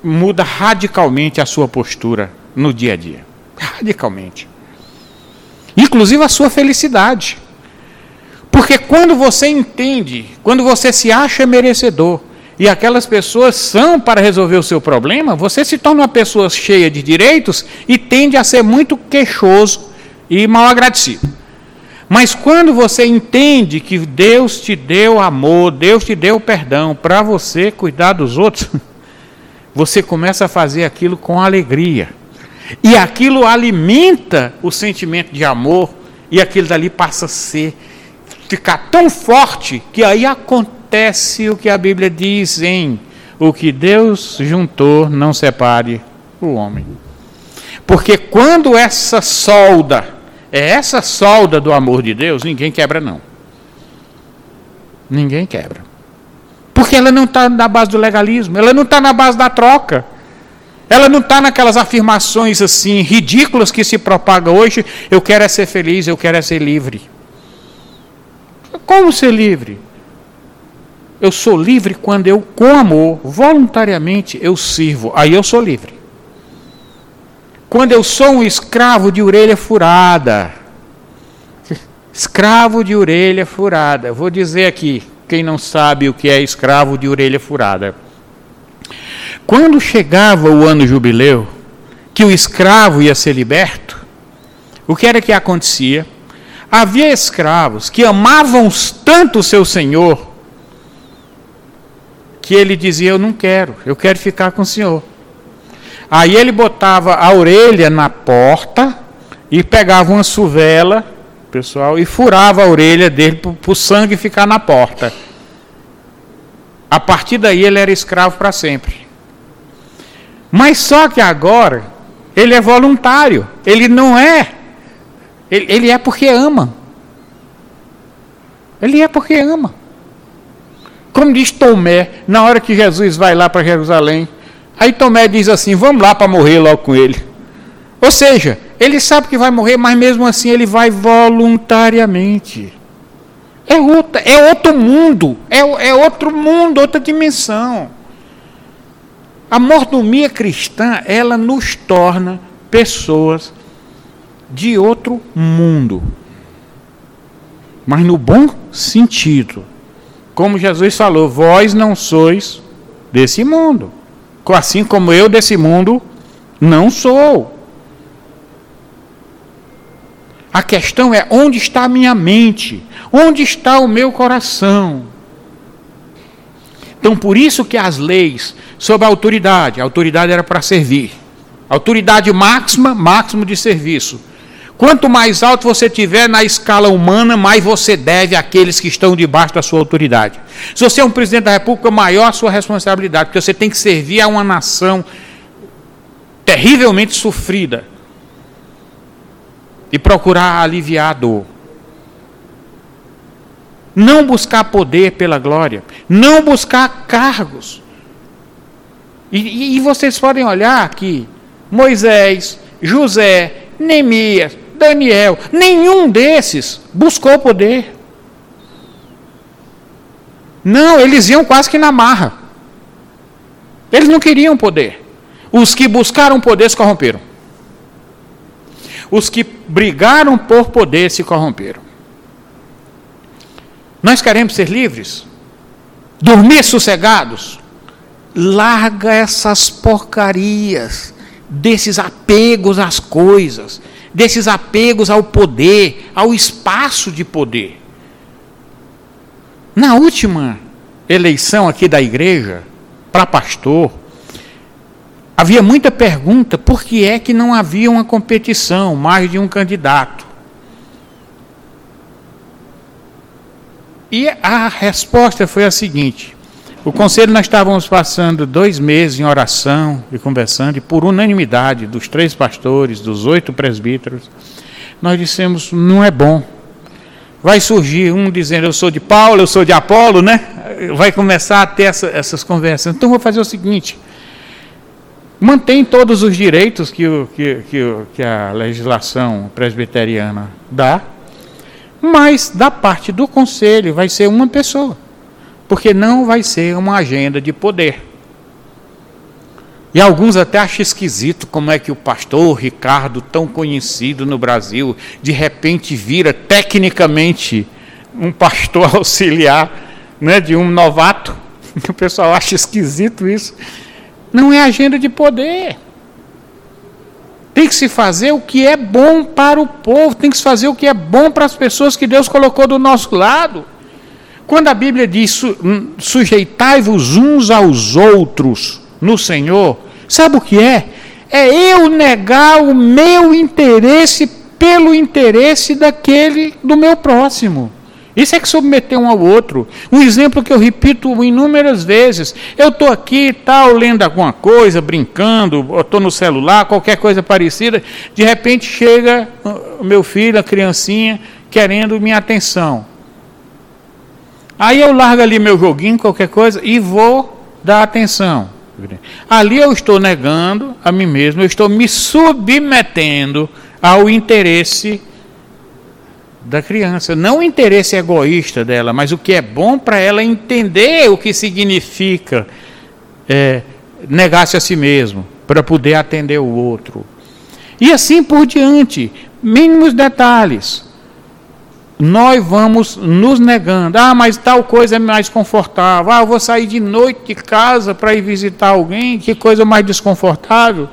muda radicalmente a sua postura no dia a dia. Radicalmente. Inclusive a sua felicidade. Porque quando você entende, quando você se acha merecedor, e aquelas pessoas são para resolver o seu problema, você se torna uma pessoa cheia de direitos e tende a ser muito queixoso e mal agradecido. Mas quando você entende que Deus te deu amor, Deus te deu perdão para você cuidar dos outros, você começa a fazer aquilo com alegria. E aquilo alimenta o sentimento de amor, e aquilo dali passa a ser, ficar tão forte, que aí acontece o que a Bíblia diz em o que Deus juntou, não separe o homem. Porque quando essa solda, é essa solda do amor de Deus, ninguém quebra, não. Ninguém quebra. Porque ela não está na base do legalismo, ela não está na base da troca. Ela não está naquelas afirmações assim ridículas que se propaga hoje. Eu quero é ser feliz, eu quero é ser livre. Como ser livre? Eu sou livre quando eu, com amor, voluntariamente, eu sirvo. Aí eu sou livre. Quando eu sou um escravo de orelha furada. Escravo de orelha furada. Vou dizer aqui, quem não sabe o que é escravo de orelha furada. Quando chegava o ano jubileu, que o escravo ia ser liberto, o que era que acontecia? Havia escravos que amavam tanto o seu senhor que ele dizia: Eu não quero, eu quero ficar com o senhor. Aí ele botava a orelha na porta e pegava uma suvela, pessoal, e furava a orelha dele para o sangue ficar na porta. A partir daí ele era escravo para sempre. Mas só que agora ele é voluntário. Ele não é. Ele, ele é porque ama. Ele é porque ama. Como diz Tomé, na hora que Jesus vai lá para Jerusalém, Aí Tomé diz assim: vamos lá para morrer logo com ele. Ou seja, ele sabe que vai morrer, mas mesmo assim ele vai voluntariamente. É, outra, é outro mundo, é, é outro mundo, outra dimensão. A mordomia cristã, ela nos torna pessoas de outro mundo. Mas no bom sentido. Como Jesus falou, vós não sois desse mundo assim como eu desse mundo não sou. A questão é onde está a minha mente, onde está o meu coração. Então, por isso que as leis sobre a autoridade, a autoridade era para servir. Autoridade máxima, máximo de serviço. Quanto mais alto você tiver na escala humana, mais você deve àqueles que estão debaixo da sua autoridade. Se você é um presidente da República, maior a sua responsabilidade, porque você tem que servir a uma nação terrivelmente sofrida e procurar aliviar a dor. Não buscar poder pela glória, não buscar cargos. E, e, vocês podem olhar que Moisés, José, Neemias, Daniel, nenhum desses buscou poder. Não, eles iam quase que na marra. Eles não queriam poder. Os que buscaram poder se corromperam. Os que brigaram por poder se corromperam. Nós queremos ser livres, dormir sossegados. Larga essas porcarias, desses apegos às coisas desses apegos ao poder, ao espaço de poder. Na última eleição aqui da igreja, para pastor, havia muita pergunta por que é que não havia uma competição, mais de um candidato. E a resposta foi a seguinte: o conselho nós estávamos passando dois meses em oração e conversando, e por unanimidade dos três pastores, dos oito presbíteros, nós dissemos: não é bom. Vai surgir um dizendo eu sou de Paulo, eu sou de Apolo, né? Vai começar a ter essa, essas conversas. Então vou fazer o seguinte: mantém todos os direitos que, o, que, que, que a legislação presbiteriana dá, mas da parte do conselho vai ser uma pessoa porque não vai ser uma agenda de poder. E alguns até acham esquisito como é que o pastor Ricardo, tão conhecido no Brasil, de repente vira tecnicamente um pastor auxiliar né, de um novato. O pessoal acha esquisito isso. Não é agenda de poder. Tem que se fazer o que é bom para o povo, tem que se fazer o que é bom para as pessoas que Deus colocou do nosso lado. Quando a Bíblia diz hum, sujeitai-vos uns aos outros no Senhor, sabe o que é? é eu negar o meu interesse pelo interesse daquele do meu próximo. Isso é que submeter um ao outro. Um exemplo que eu repito inúmeras vezes. Eu estou aqui, tal, lendo alguma coisa, brincando, estou no celular, qualquer coisa parecida. De repente chega o meu filho, a criancinha, querendo minha atenção. Aí eu largo ali meu joguinho, qualquer coisa, e vou dar atenção. Ali eu estou negando a mim mesmo, eu estou me submetendo ao interesse da criança. Não o interesse egoísta dela, mas o que é bom para ela entender o que significa é, negar-se a si mesmo, para poder atender o outro. E assim por diante, mínimos detalhes. Nós vamos nos negando. Ah, mas tal coisa é mais confortável. Ah, eu vou sair de noite de casa para ir visitar alguém. Que coisa mais desconfortável,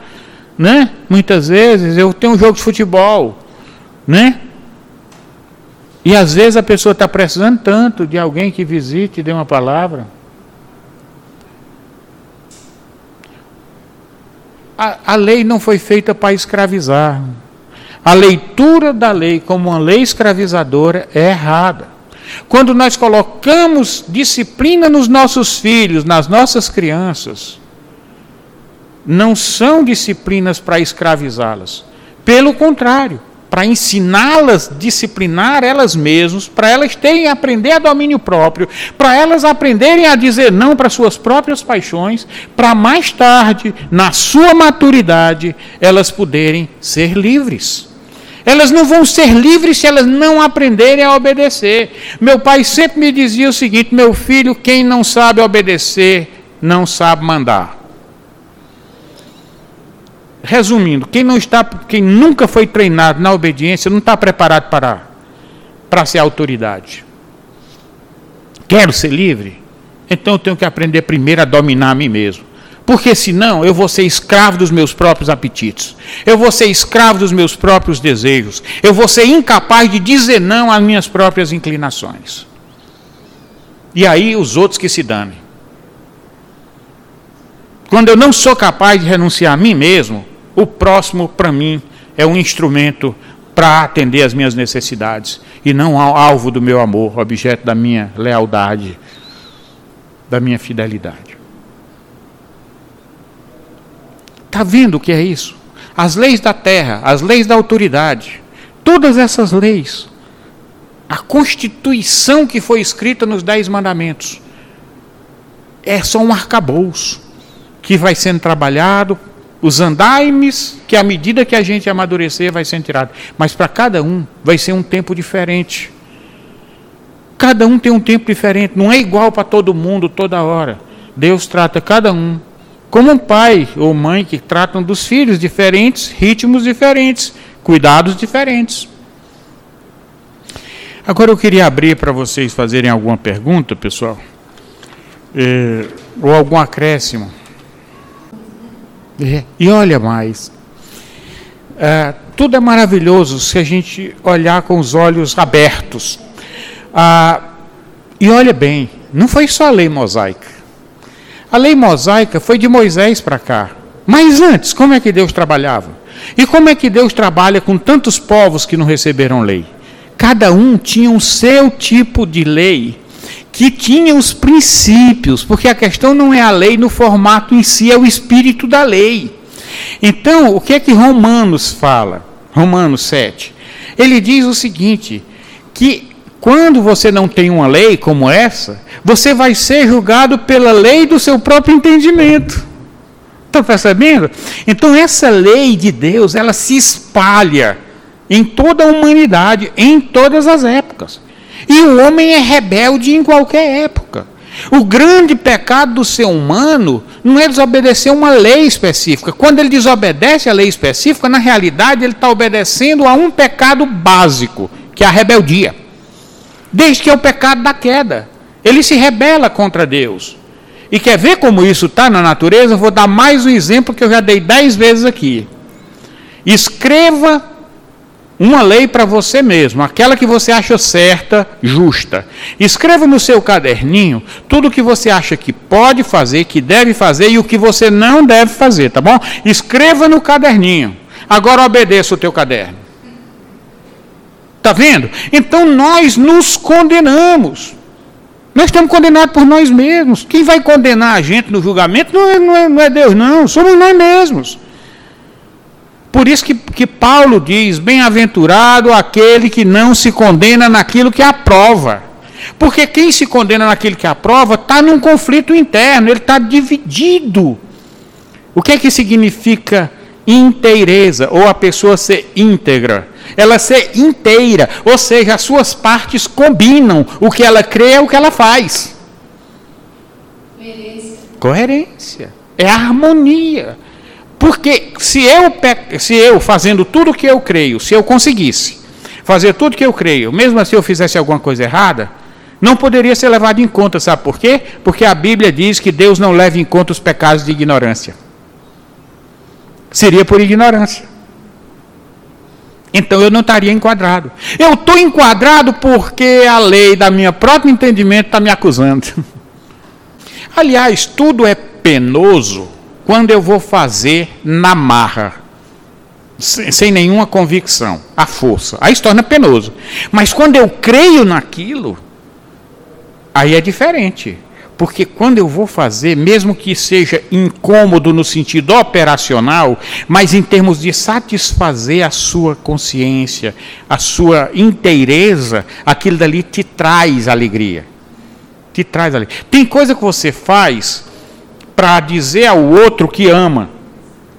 né? Muitas vezes eu tenho um jogo de futebol, né? E às vezes a pessoa está precisando tanto de alguém que visite e dê uma palavra. A, a lei não foi feita para escravizar. A leitura da lei como uma lei escravizadora é errada. Quando nós colocamos disciplina nos nossos filhos, nas nossas crianças, não são disciplinas para escravizá-las. Pelo contrário, para ensiná-las, disciplinar elas mesmas, para elas terem aprender a domínio próprio, para elas aprenderem a dizer não para suas próprias paixões, para mais tarde, na sua maturidade, elas poderem ser livres. Elas não vão ser livres se elas não aprenderem a obedecer. Meu pai sempre me dizia o seguinte: meu filho, quem não sabe obedecer, não sabe mandar. Resumindo, quem não está, quem nunca foi treinado na obediência, não está preparado para, para ser autoridade. Quero ser livre? Então eu tenho que aprender primeiro a dominar a mim mesmo. Porque senão eu vou ser escravo dos meus próprios apetites. Eu vou ser escravo dos meus próprios desejos. Eu vou ser incapaz de dizer não às minhas próprias inclinações. E aí os outros que se danem. Quando eu não sou capaz de renunciar a mim mesmo, o próximo para mim é um instrumento para atender às minhas necessidades e não alvo do meu amor, objeto da minha lealdade, da minha fidelidade. Está vendo o que é isso? As leis da terra, as leis da autoridade, todas essas leis, a constituição que foi escrita nos Dez Mandamentos, é só um arcabouço que vai sendo trabalhado, os andaimes que à medida que a gente amadurecer vai sendo tirado. Mas para cada um vai ser um tempo diferente. Cada um tem um tempo diferente, não é igual para todo mundo toda hora. Deus trata cada um como um pai ou mãe que tratam dos filhos diferentes, ritmos diferentes, cuidados diferentes. Agora eu queria abrir para vocês fazerem alguma pergunta, pessoal, é, ou algum acréscimo. É, e olha mais, é, tudo é maravilhoso se a gente olhar com os olhos abertos. Ah, e olha bem, não foi só a lei mosaica. A lei mosaica foi de Moisés para cá. Mas antes, como é que Deus trabalhava? E como é que Deus trabalha com tantos povos que não receberam lei? Cada um tinha o seu tipo de lei que tinha os princípios, porque a questão não é a lei no formato em si, é o espírito da lei. Então, o que é que Romanos fala? Romanos 7. Ele diz o seguinte: que quando você não tem uma lei como essa, você vai ser julgado pela lei do seu próprio entendimento. Estão percebendo? Então, essa lei de Deus, ela se espalha em toda a humanidade, em todas as épocas. E o homem é rebelde em qualquer época. O grande pecado do ser humano não é desobedecer uma lei específica. Quando ele desobedece a lei específica, na realidade ele está obedecendo a um pecado básico, que é a rebeldia. Desde que é o pecado da queda. Ele se rebela contra Deus. E quer ver como isso está na natureza? Eu vou dar mais um exemplo que eu já dei dez vezes aqui. Escreva uma lei para você mesmo, aquela que você acha certa, justa. Escreva no seu caderninho tudo o que você acha que pode fazer, que deve fazer e o que você não deve fazer, tá bom? Escreva no caderninho. Agora obedeça o teu caderno. Tá vendo? Então nós nos condenamos. Nós estamos condenados por nós mesmos. Quem vai condenar a gente no julgamento não é, não é, não é Deus, não. Somos nós mesmos. Por isso que, que Paulo diz: bem-aventurado aquele que não se condena naquilo que aprova. Porque quem se condena naquilo que aprova está num conflito interno, ele está dividido. O que é que significa inteireza, ou a pessoa ser íntegra? Ela ser inteira, ou seja, as suas partes combinam. O que ela crê é o que ela faz. Coerência. Coerência. É harmonia. Porque se eu, se eu fazendo tudo o que eu creio, se eu conseguisse fazer tudo o que eu creio, mesmo assim eu fizesse alguma coisa errada, não poderia ser levado em conta, sabe por quê? Porque a Bíblia diz que Deus não leva em conta os pecados de ignorância. Seria por ignorância. Então eu não estaria enquadrado. Eu estou enquadrado porque a lei da minha próprio entendimento está me acusando. Aliás, tudo é penoso quando eu vou fazer na marra, sem nenhuma convicção, a força, aí se torna penoso. Mas quando eu creio naquilo, aí é diferente. Porque quando eu vou fazer, mesmo que seja incômodo no sentido operacional, mas em termos de satisfazer a sua consciência, a sua inteireza, aquilo dali te traz alegria. Te traz alegria. Tem coisa que você faz para dizer ao outro que ama,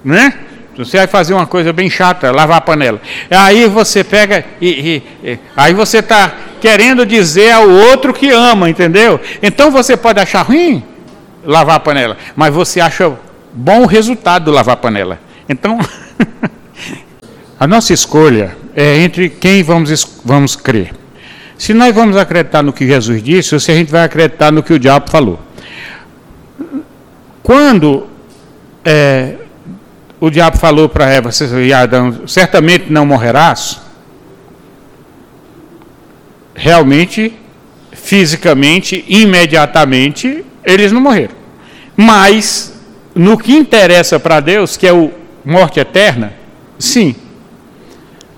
né? Você vai fazer uma coisa bem chata, lavar a panela. Aí você pega e, e, e aí você está querendo dizer ao outro que ama, entendeu? Então você pode achar ruim lavar a panela, mas você acha bom o resultado do lavar a panela. Então, a nossa escolha é entre quem vamos, vamos crer. Se nós vamos acreditar no que Jesus disse, ou se a gente vai acreditar no que o diabo falou. Quando é, o diabo falou para Eva Adão, certamente não morrerás, realmente, fisicamente, imediatamente, eles não morreram. Mas, no que interessa para Deus, que é o morte eterna, sim.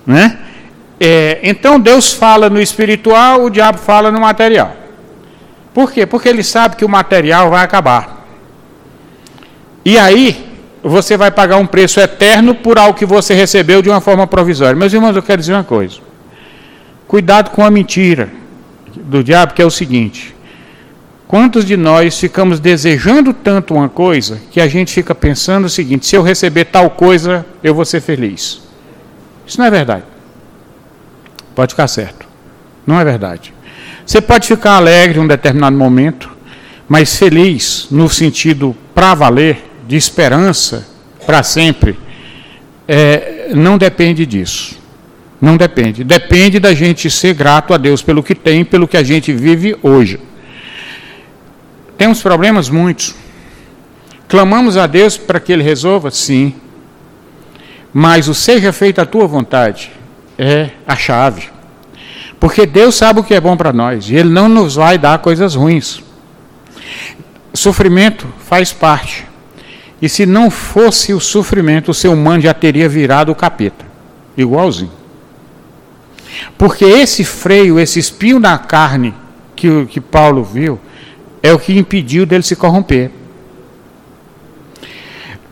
Né? É, então Deus fala no espiritual, o diabo fala no material. Por quê? Porque ele sabe que o material vai acabar. E aí, você vai pagar um preço eterno por algo que você recebeu de uma forma provisória. Meus irmãos, eu quero dizer uma coisa. Cuidado com a mentira do diabo, que é o seguinte: quantos de nós ficamos desejando tanto uma coisa que a gente fica pensando o seguinte: se eu receber tal coisa, eu vou ser feliz? Isso não é verdade. Pode ficar certo. Não é verdade. Você pode ficar alegre em um determinado momento, mas feliz no sentido para valer de esperança para sempre, é, não depende disso. Não depende. Depende da gente ser grato a Deus pelo que tem, pelo que a gente vive hoje. Temos problemas muitos. Clamamos a Deus para que Ele resolva? Sim. Mas o seja feita a tua vontade é a chave. Porque Deus sabe o que é bom para nós e Ele não nos vai dar coisas ruins. Sofrimento faz parte. E se não fosse o sofrimento, o seu mano já teria virado o capeta. Igualzinho. Porque esse freio, esse espinho na carne que, que Paulo viu, é o que impediu dele se corromper.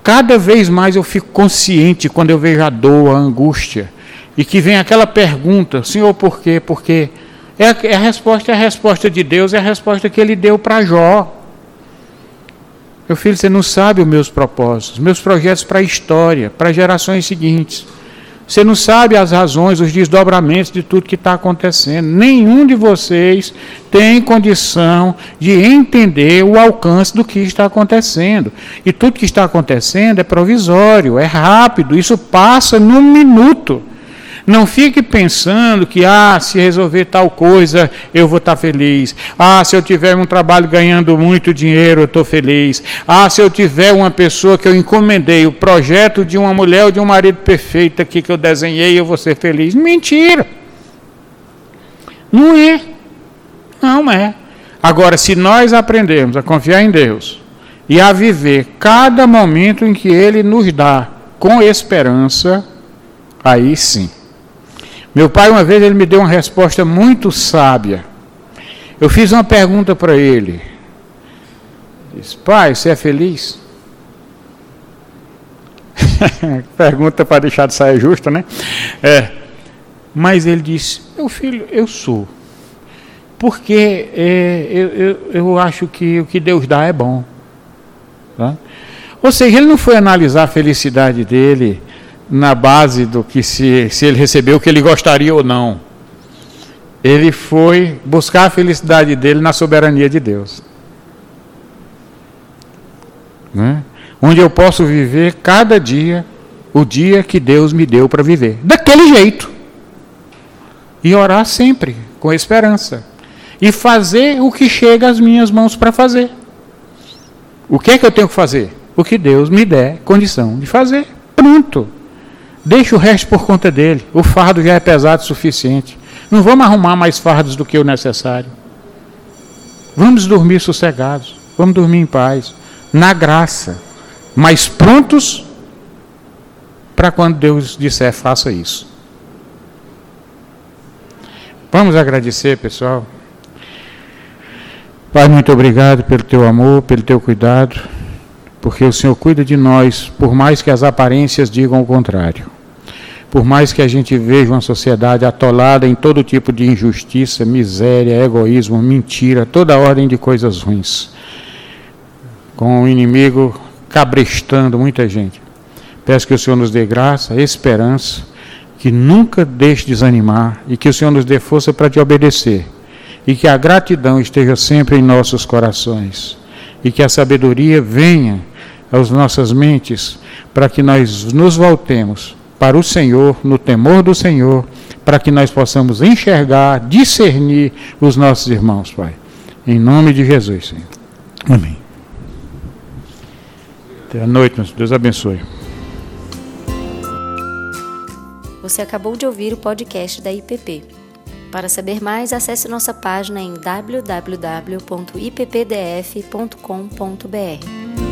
Cada vez mais eu fico consciente quando eu vejo a dor, a angústia, e que vem aquela pergunta, Senhor, por quê? Porque é a, é a resposta é a resposta de Deus, é a resposta que ele deu para Jó. Meu filho, você não sabe os meus propósitos, meus projetos para a história, para gerações seguintes. Você não sabe as razões, os desdobramentos de tudo que está acontecendo. Nenhum de vocês tem condição de entender o alcance do que está acontecendo. E tudo que está acontecendo é provisório, é rápido, isso passa num minuto. Não fique pensando que, ah, se resolver tal coisa, eu vou estar feliz. Ah, se eu tiver um trabalho ganhando muito dinheiro, eu estou feliz. Ah, se eu tiver uma pessoa que eu encomendei, o projeto de uma mulher ou de um marido perfeito aqui que eu desenhei, eu vou ser feliz. Mentira! Não é. Não é. Agora, se nós aprendemos a confiar em Deus e a viver cada momento em que Ele nos dá com esperança, aí sim. Meu pai, uma vez, ele me deu uma resposta muito sábia. Eu fiz uma pergunta para ele. Disse, pai, você é feliz? pergunta para deixar de sair justa, né? É. Mas ele disse, meu filho, eu sou. Porque é, eu, eu, eu acho que o que Deus dá é bom. Tá? Ou seja, ele não foi analisar a felicidade dele na base do que se, se ele recebeu o que ele gostaria ou não. Ele foi buscar a felicidade dele na soberania de Deus. Né? Onde eu posso viver cada dia o dia que Deus me deu para viver. Daquele jeito. E orar sempre, com esperança. E fazer o que chega às minhas mãos para fazer. O que é que eu tenho que fazer? O que Deus me der condição de fazer. Pronto. Deixa o resto por conta dele. O fardo já é pesado o suficiente. Não vamos arrumar mais fardos do que o necessário. Vamos dormir sossegados. Vamos dormir em paz. Na graça. Mas prontos para quando Deus disser faça isso. Vamos agradecer, pessoal. Pai, muito obrigado pelo teu amor, pelo teu cuidado porque o Senhor cuida de nós, por mais que as aparências digam o contrário. Por mais que a gente veja uma sociedade atolada em todo tipo de injustiça, miséria, egoísmo, mentira, toda ordem de coisas ruins, com o inimigo cabrestando muita gente. Peço que o Senhor nos dê graça, esperança, que nunca deixe desanimar e que o Senhor nos dê força para te obedecer e que a gratidão esteja sempre em nossos corações e que a sabedoria venha às nossas mentes, para que nós nos voltemos para o Senhor, no temor do Senhor, para que nós possamos enxergar, discernir os nossos irmãos, Pai. Em nome de Jesus, Senhor. Amém. Até a noite, Deus abençoe. Você acabou de ouvir o podcast da IPP. Para saber mais, acesse nossa página em www.ippdf.com.br.